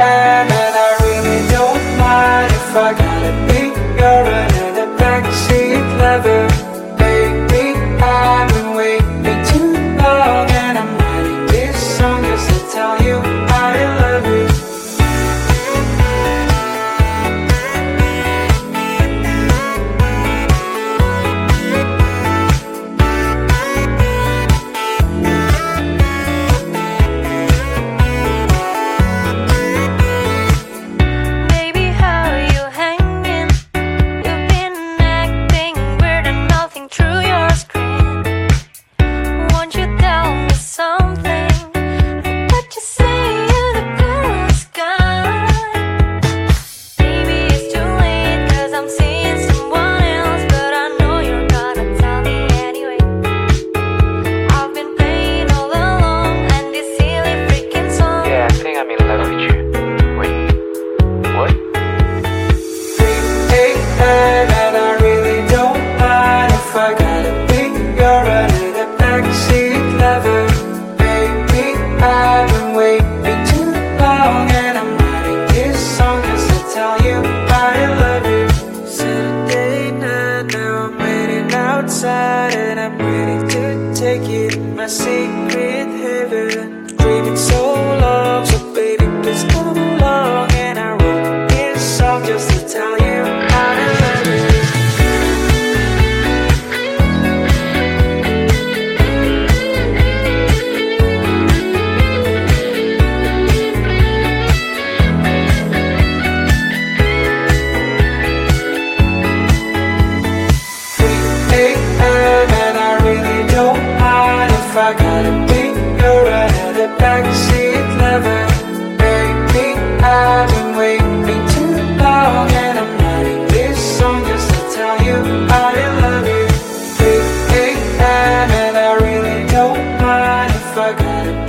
and I really don't mind if I It's so I got it.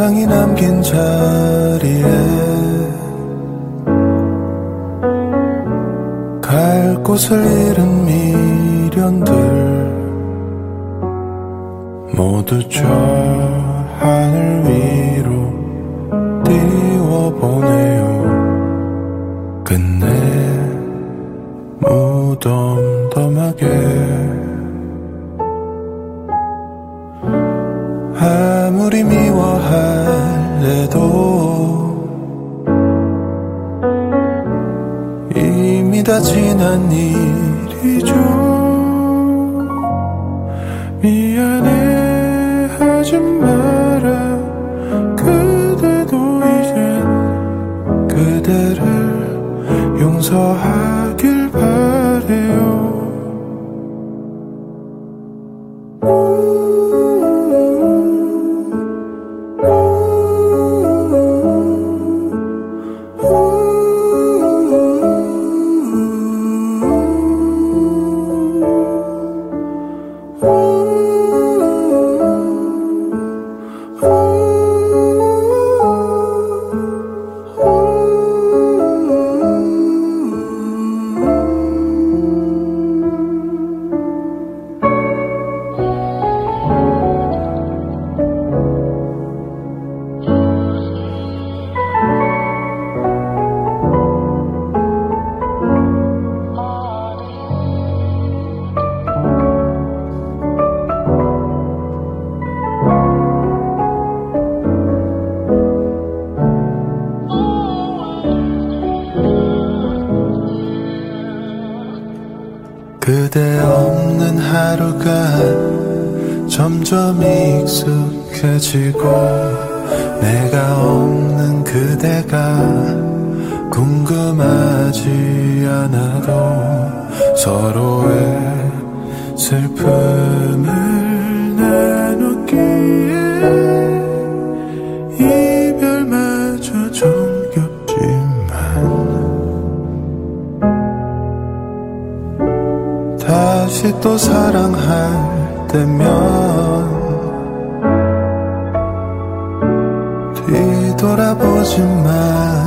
사랑이 남긴 자리에 갈 곳을 잃은 미련들 모두 저 하늘 위로 띄워보네요. 끝내 무덤덤하게 아무리 미워 할래도 이미 다 지난 일이죠 미안해 하지 마라. 그대도 이젠 그대를 용서하 하루가 점점 익숙해지고 내가 없는 그대가 궁금하지 않아도 서로의 슬픔을 다시 또 사랑할 때면 뒤돌아보지 말